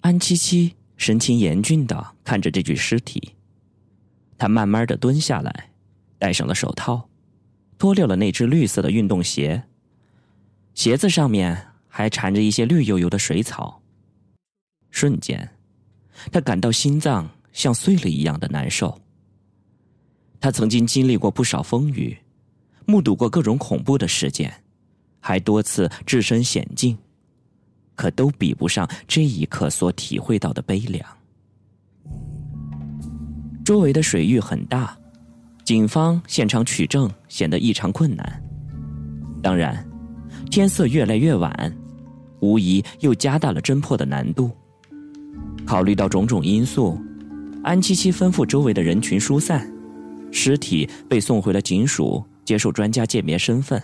安七七神情严峻的看着这具尸体，他慢慢的蹲下来，戴上了手套，脱掉了那只绿色的运动鞋，鞋子上面还缠着一些绿油油的水草。瞬间，他感到心脏像碎了一样的难受。他曾经经历过不少风雨，目睹过各种恐怖的事件，还多次置身险境。可都比不上这一刻所体会到的悲凉。周围的水域很大，警方现场取证显得异常困难。当然，天色越来越晚，无疑又加大了侦破的难度。考虑到种种因素，安七七吩咐周围的人群疏散，尸体被送回了警署接受专家鉴别身份。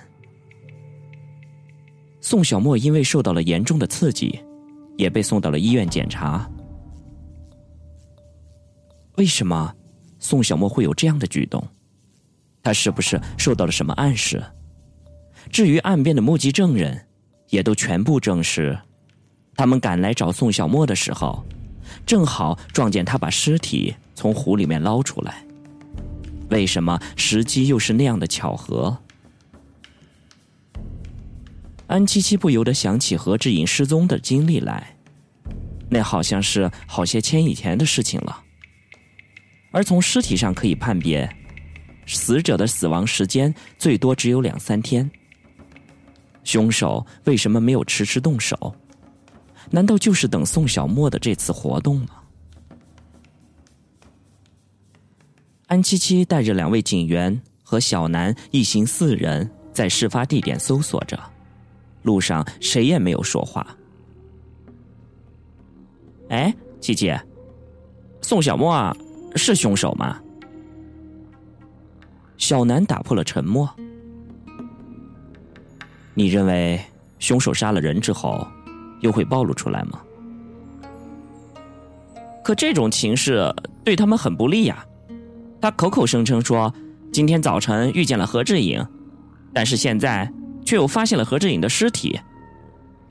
宋小沫因为受到了严重的刺激，也被送到了医院检查。为什么宋小沫会有这样的举动？他是不是受到了什么暗示？至于岸边的目击证人，也都全部证实，他们赶来找宋小沫的时候，正好撞见他把尸体从湖里面捞出来。为什么时机又是那样的巧合？安七七不由得想起何志颖失踪的经历来，那好像是好些天以前的事情了。而从尸体上可以判别，死者的死亡时间最多只有两三天。凶手为什么没有迟迟动手？难道就是等宋小沫的这次活动吗？安七七带着两位警员和小南一行四人在事发地点搜索着。路上谁也没有说话。哎，七七，宋小沫是凶手吗？小南打破了沉默。你认为凶手杀了人之后，又会暴露出来吗？可这种情势对他们很不利呀。他口口声称说今天早晨遇见了何志颖，但是现在。却又发现了何志颖的尸体，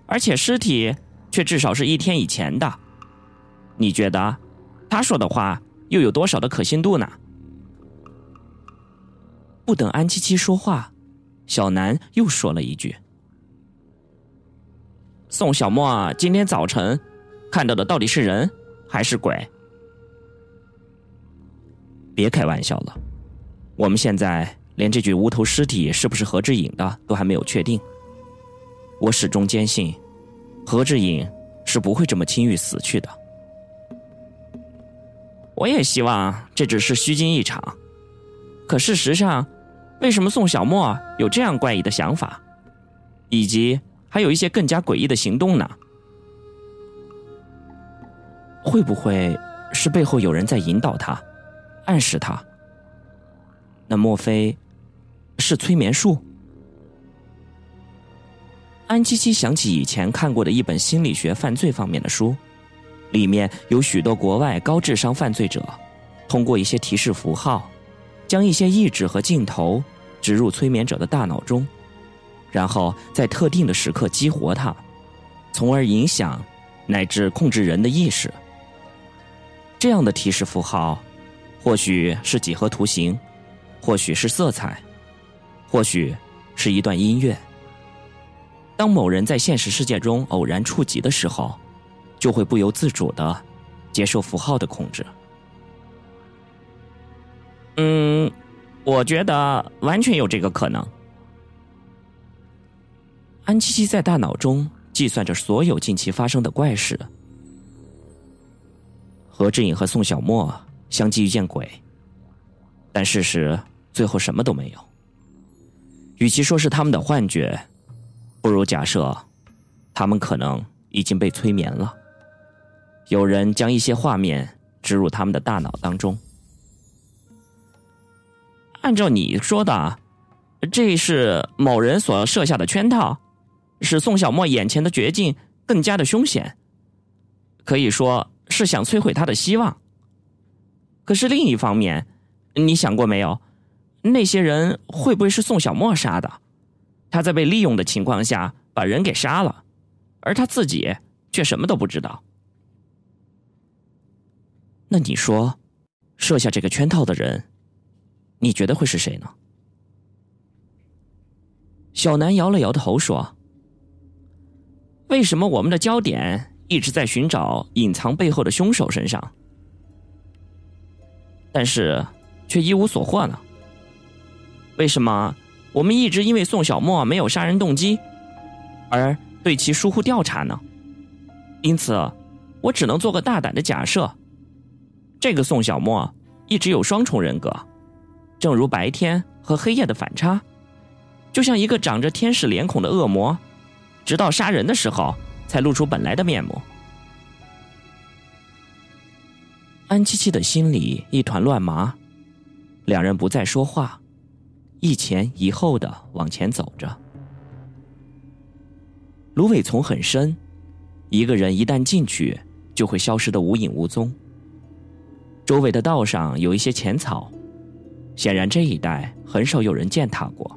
而且尸体却至少是一天以前的。你觉得他说的话又有多少的可信度呢？不等安七七说话，小南又说了一句：“宋小沫今天早晨看到的到底是人还是鬼？”别开玩笑了，我们现在。连这具无头尸体是不是何志颖的都还没有确定。我始终坚信，何志颖是不会这么轻易死去的。我也希望这只是虚惊一场。可事实上，为什么宋小沫有这样怪异的想法，以及还有一些更加诡异的行动呢？会不会是背后有人在引导他，暗示他？那莫非？是催眠术。安七七想起以前看过的一本心理学犯罪方面的书，里面有许多国外高智商犯罪者，通过一些提示符号，将一些意志和镜头植入催眠者的大脑中，然后在特定的时刻激活它，从而影响乃至控制人的意识。这样的提示符号，或许是几何图形，或许是色彩。或许是一段音乐。当某人在现实世界中偶然触及的时候，就会不由自主的接受符号的控制。嗯，我觉得完全有这个可能。安七七在大脑中计算着所有近期发生的怪事。何志颖和宋小沫相继遇见鬼，但事实最后什么都没有。与其说是他们的幻觉，不如假设，他们可能已经被催眠了。有人将一些画面植入他们的大脑当中。按照你说的，这是某人所设下的圈套，使宋小沫眼前的绝境更加的凶险。可以说是想摧毁他的希望。可是另一方面，你想过没有？那些人会不会是宋小沫杀的？他在被利用的情况下把人给杀了，而他自己却什么都不知道。那你说，设下这个圈套的人，你觉得会是谁呢？小南摇了摇头说：“为什么我们的焦点一直在寻找隐藏背后的凶手身上，但是却一无所获呢？为什么我们一直因为宋小沫没有杀人动机，而对其疏忽调查呢？因此，我只能做个大胆的假设。”这个宋小沫一直有双重人格，正如白天和黑夜的反差，就像一个长着天使脸孔的恶魔，直到杀人的时候才露出本来的面目。安七七的心里一团乱麻，两人不再说话，一前一后的往前走着。芦苇丛很深，一个人一旦进去，就会消失的无影无踪。周围的道上有一些浅草，显然这一带很少有人践踏过。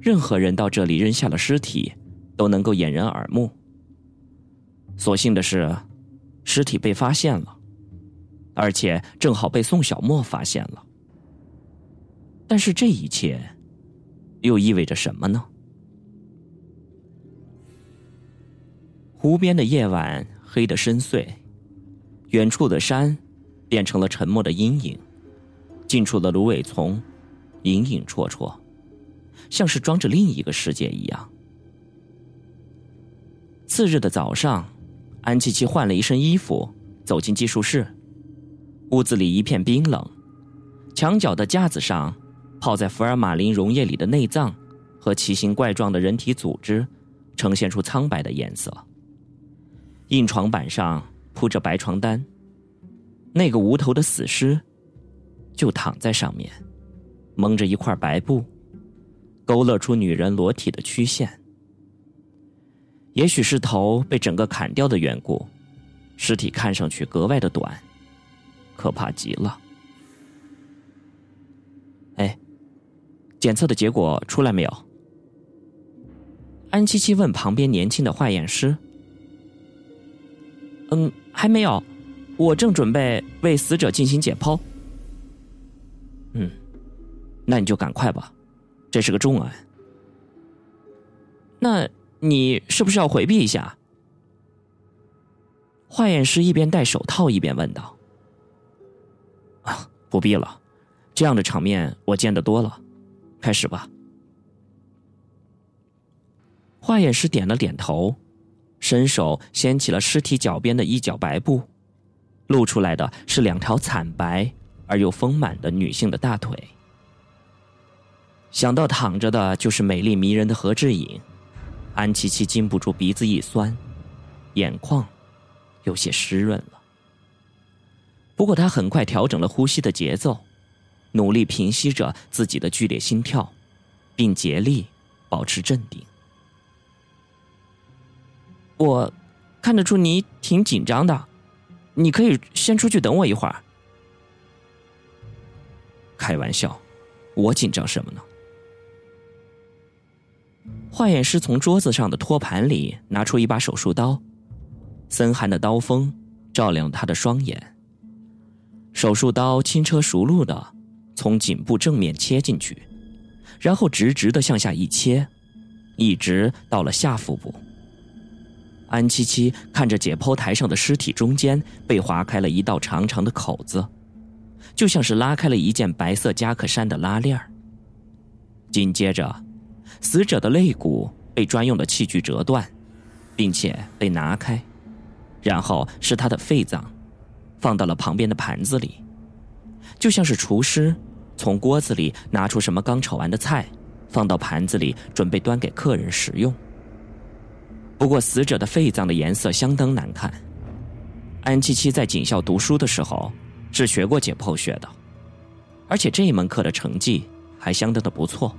任何人到这里扔下了尸体，都能够掩人耳目。所幸的是，尸体被发现了，而且正好被宋小沫发现了。但是这一切，又意味着什么呢？湖边的夜晚黑得深邃，远处的山。变成了沉默的阴影，近处的芦苇丛，影影绰绰，像是装着另一个世界一样。次日的早上，安琪琪换了一身衣服，走进技术室。屋子里一片冰冷，墙角的架子上，泡在福尔马林溶液里的内脏和奇形怪状的人体组织，呈现出苍白的颜色。硬床板上铺着白床单。那个无头的死尸，就躺在上面，蒙着一块白布，勾勒出女人裸体的曲线。也许是头被整个砍掉的缘故，尸体看上去格外的短，可怕极了。检测的结果出来没有？安七七问旁边年轻的化验师。嗯，还没有。我正准备为死者进行解剖。嗯，那你就赶快吧，这是个重案。那你是不是要回避一下？化验师一边戴手套一边问道。啊，不必了，这样的场面我见得多了。开始吧。化验师点了点头，伸手掀起了尸体脚边的一角白布。露出来的是两条惨白而又丰满的女性的大腿。想到躺着的就是美丽迷人的何志颖，安琪琪禁不住鼻子一酸，眼眶有些湿润了。不过她很快调整了呼吸的节奏，努力平息着自己的剧烈心跳，并竭力保持镇定。我看得出你挺紧张的。你可以先出去等我一会儿。开玩笑，我紧张什么呢？化验师从桌子上的托盘里拿出一把手术刀，森寒的刀锋照亮他的双眼。手术刀轻车熟路的从颈部正面切进去，然后直直的向下一切，一直到了下腹部。安七七看着解剖台上的尸体中间被划开了一道长长的口子，就像是拉开了一件白色夹克衫的拉链儿紧接着，死者的肋骨被专用的器具折断，并且被拿开，然后是他的肺脏，放到了旁边的盘子里，就像是厨师从锅子里拿出什么刚炒完的菜，放到盘子里准备端给客人食用。不过，死者的肺脏的颜色相当难看。安七七在警校读书的时候是学过解剖学的，而且这一门课的成绩还相当的不错。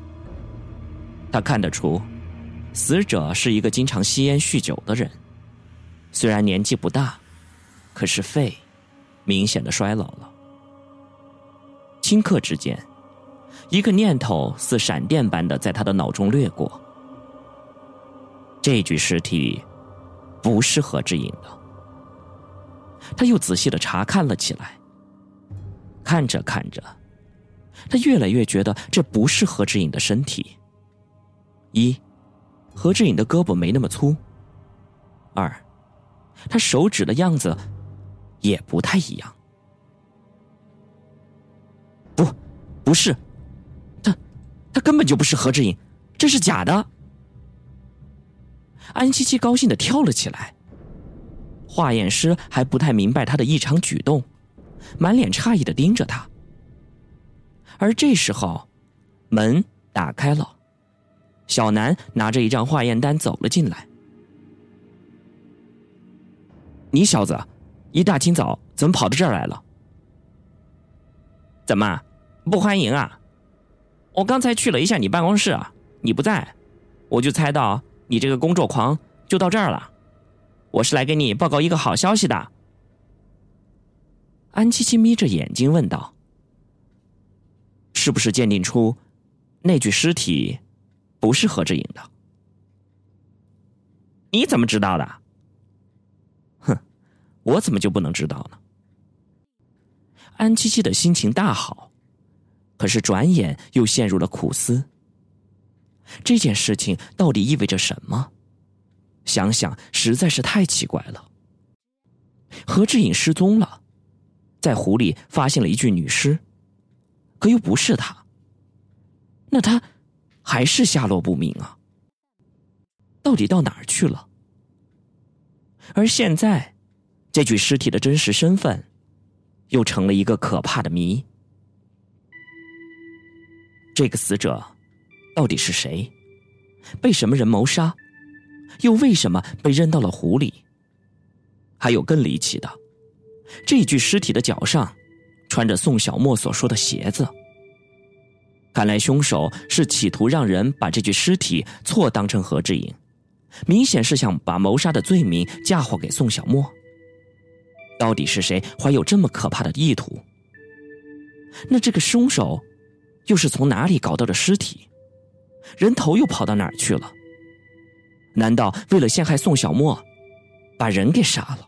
他看得出，死者是一个经常吸烟酗酒的人，虽然年纪不大，可是肺明显的衰老了。顷刻之间，一个念头似闪电般的在他的脑中掠过。这具尸体不是何志颖的。他又仔细的查看了起来。看着看着，他越来越觉得这不是何志颖的身体。一，何志颖的胳膊没那么粗；二，他手指的样子也不太一样。不是，他，他根本就不是何志颖，这是假的。安七七高兴的跳了起来。化验师还不太明白他的异常举动，满脸诧异的盯着他。而这时候，门打开了，小南拿着一张化验单走了进来。你小子，一大清早怎么跑到这儿来了？怎么不欢迎啊？我刚才去了一下你办公室，你不在，我就猜到你这个工作狂就到这儿了。我是来给你报告一个好消息的。安七七眯着眼睛问道：“是不是鉴定出那具尸体不是何志颖的？你怎么知道的？哼，我怎么就不能知道呢？”安七七的心情大好，可是转眼又陷入了苦思。这件事情到底意味着什么？想想实在是太奇怪了。何志颖失踪了，在湖里发现了一具女尸，可又不是他。那他还是下落不明啊？到底到哪儿去了？而现在，这具尸体的真实身份，又成了一个可怕的谜。这个死者到底是谁？被什么人谋杀？又为什么被扔到了湖里？还有更离奇的，这具尸体的脚上穿着宋小沫所说的鞋子。看来凶手是企图让人把这具尸体错当成何志颖，明显是想把谋杀的罪名嫁祸给宋小沫。到底是谁怀有这么可怕的意图？那这个凶手又是从哪里搞到的尸体？人头又跑到哪儿去了？难道为了陷害宋小沫，把人给杀了？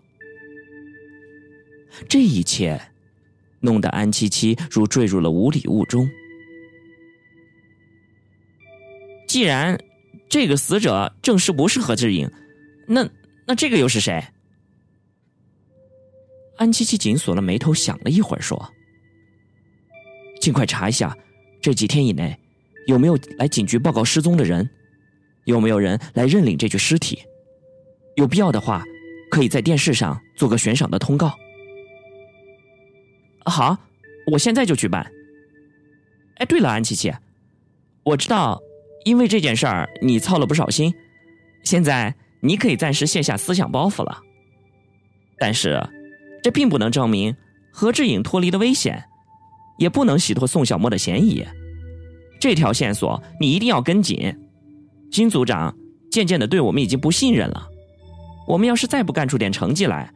这一切弄得安七七如坠入了无底雾中。既然这个死者正是不是何志颖，那那这个又是谁？安七七紧锁了眉头，想了一会儿，说：“尽快查一下，这几天以内有没有来警局报告失踪的人。”有没有人来认领这具尸体？有必要的话，可以在电视上做个悬赏的通告。好，我现在就去办。哎，对了，安琪琪，我知道，因为这件事儿你操了不少心，现在你可以暂时卸下思想包袱了。但是，这并不能证明何志颖脱离了危险，也不能洗脱宋小沫的嫌疑。这条线索你一定要跟紧。金组长渐渐的对我们已经不信任了，我们要是再不干出点成绩来，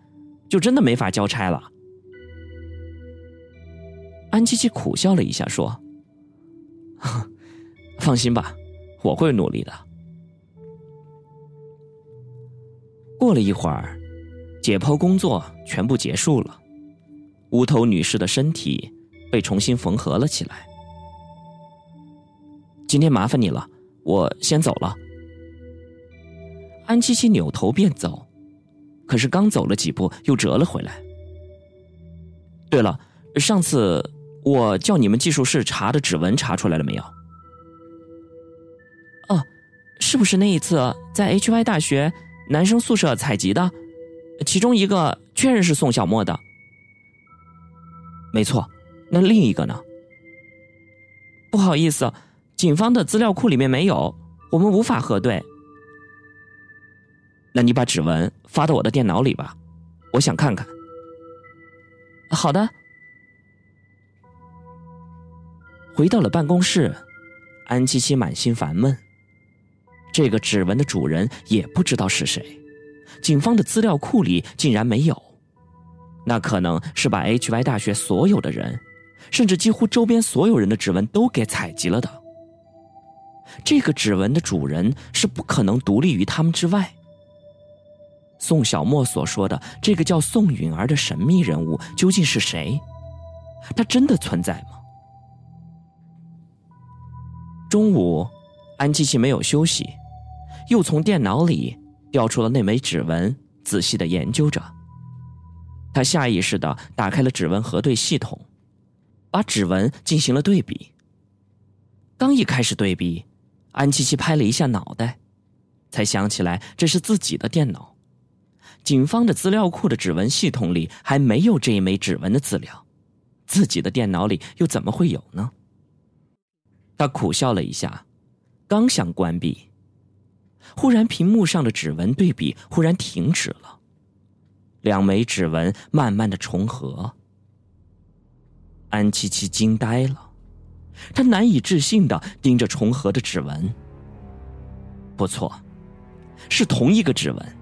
就真的没法交差了。安琪琪苦笑了一下，说：“ 放心吧，我会努力的。”过了一会儿，解剖工作全部结束了，无头女士的身体被重新缝合了起来。今天麻烦你了。我先走了。安七七扭头便走，可是刚走了几步，又折了回来。对了，上次我叫你们技术室查的指纹查出来了没有？哦，是不是那一次在 HY 大学男生宿舍采集的？其中一个确认是宋小沫的。没错，那另一个呢？不好意思。警方的资料库里面没有，我们无法核对。那你把指纹发到我的电脑里吧，我想看看。好的。回到了办公室，安七七满心烦闷。这个指纹的主人也不知道是谁，警方的资料库里竟然没有，那可能是把 HY 大学所有的人，甚至几乎周边所有人的指纹都给采集了的。这个指纹的主人是不可能独立于他们之外。宋小沫所说的这个叫宋允儿的神秘人物究竟是谁？他真的存在吗？中午，安七七没有休息，又从电脑里调出了那枚指纹，仔细的研究着。他下意识的打开了指纹核对系统，把指纹进行了对比。刚一开始对比，安七七拍了一下脑袋，才想起来这是自己的电脑。警方的资料库的指纹系统里还没有这一枚指纹的资料，自己的电脑里又怎么会有呢？他苦笑了一下，刚想关闭，忽然屏幕上的指纹对比忽然停止了，两枚指纹慢慢的重合。安七七惊呆了，他难以置信的盯着重合的指纹。不错，是同一个指纹。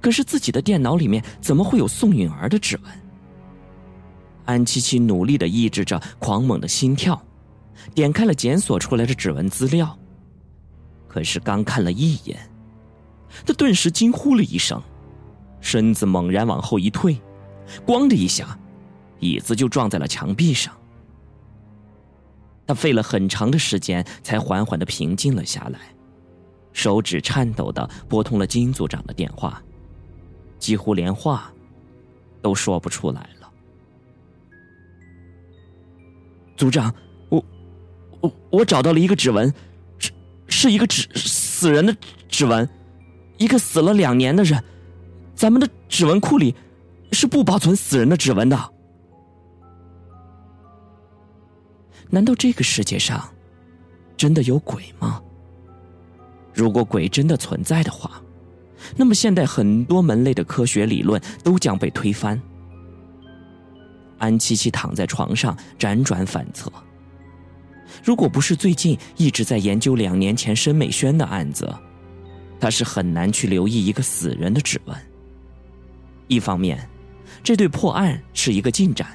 可是自己的电脑里面怎么会有宋允儿的指纹？安七七努力的抑制着狂猛的心跳。点开了检索出来的指纹资料，可是刚看了一眼，他顿时惊呼了一声，身子猛然往后一退，咣的一下，椅子就撞在了墙壁上。他费了很长的时间才缓缓的平静了下来，手指颤抖的拨通了金组长的电话，几乎连话都说不出来了。组长。我我我找到了一个指纹，是是一个指死人的指纹，一个死了两年的人。咱们的指纹库里是不保存死人的指纹的。难道这个世界上真的有鬼吗？如果鬼真的存在的话，那么现代很多门类的科学理论都将被推翻。安七七躺在床上辗转反侧。如果不是最近一直在研究两年前申美轩的案子，他是很难去留意一个死人的指纹。一方面，这对破案是一个进展；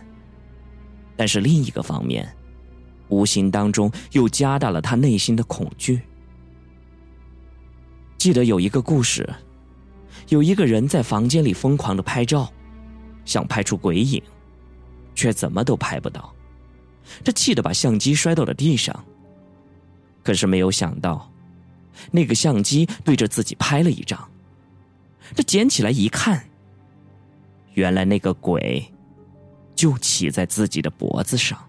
但是另一个方面，无形当中又加大了他内心的恐惧。记得有一个故事，有一个人在房间里疯狂的拍照，想拍出鬼影，却怎么都拍不到。他气得把相机摔到了地上。可是没有想到，那个相机对着自己拍了一张。他捡起来一看，原来那个鬼就骑在自己的脖子上。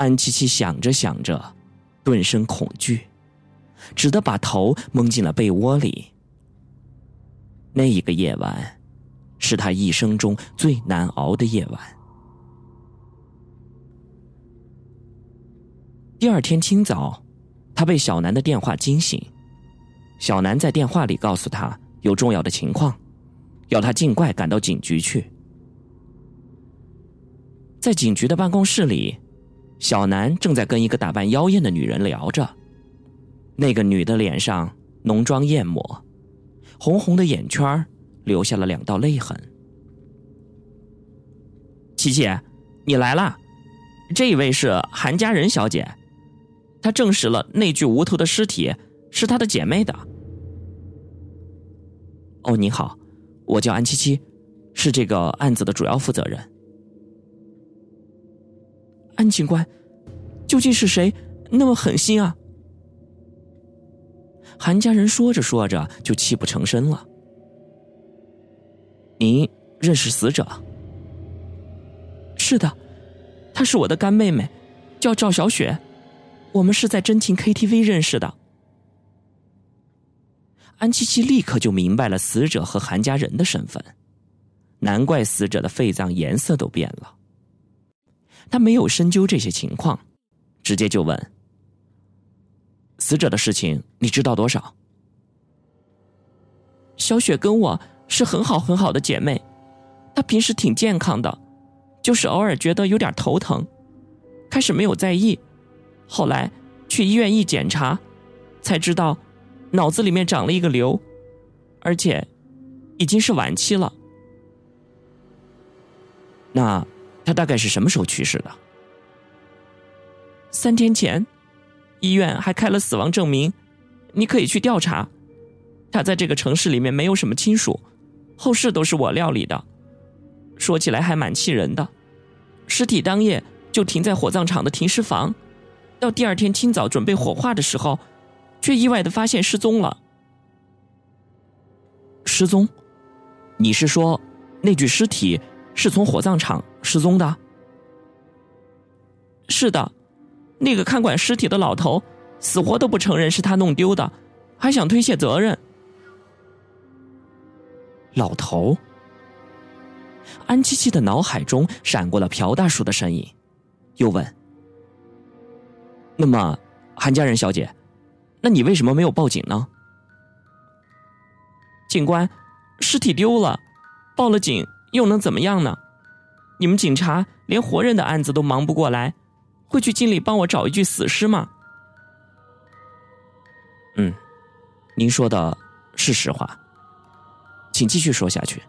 安七七想着想着，顿生恐惧，只得把头蒙进了被窝里。那一个夜晚，是他一生中最难熬的夜晚。第二天清早，他被小南的电话惊醒。小南在电话里告诉他有重要的情况，要他尽快赶到警局去。在警局的办公室里，小南正在跟一个打扮妖艳的女人聊着。那个女的脸上浓妆艳抹，红红的眼圈留下了两道泪痕。琪琪，你来啦！这位是韩佳人小姐。他证实了那具无头的尸体是他的姐妹的。哦，你好，我叫安七七，是这个案子的主要负责人。安警官，究竟是谁那么狠心啊？韩家人说着说着就泣不成声了。您认识死者？是的，她是我的干妹妹，叫赵小雪。我们是在真情 KTV 认识的。安七七立刻就明白了死者和韩家人的身份，难怪死者的肺脏颜色都变了。他没有深究这些情况，直接就问：“死者的事情你知道多少？”小雪跟我是很好很好的姐妹，她平时挺健康的，就是偶尔觉得有点头疼，开始没有在意。后来去医院一检查，才知道脑子里面长了一个瘤，而且已经是晚期了。那他大概是什么时候去世的？三天前，医院还开了死亡证明，你可以去调查。他在这个城市里面没有什么亲属，后事都是我料理的。说起来还蛮气人的，尸体当夜就停在火葬场的停尸房，到第二天清早准备火化的时候，却意外的发现失踪了。失踪？你是说那具尸体是从火葬场失踪的？是的，那个看管尸体的老头死活都不承认是他弄丢的，还想推卸责任。老头。安七七的脑海中闪过了朴大叔的身影，又问：“那么，韩家人小姐，那你为什么没有报警呢？”警官，尸体丢了，报了警又能怎么样呢？你们警察连活人的案子都忙不过来，会去尽力帮我找一具死尸吗？嗯，您说的是实话，请继续说下去。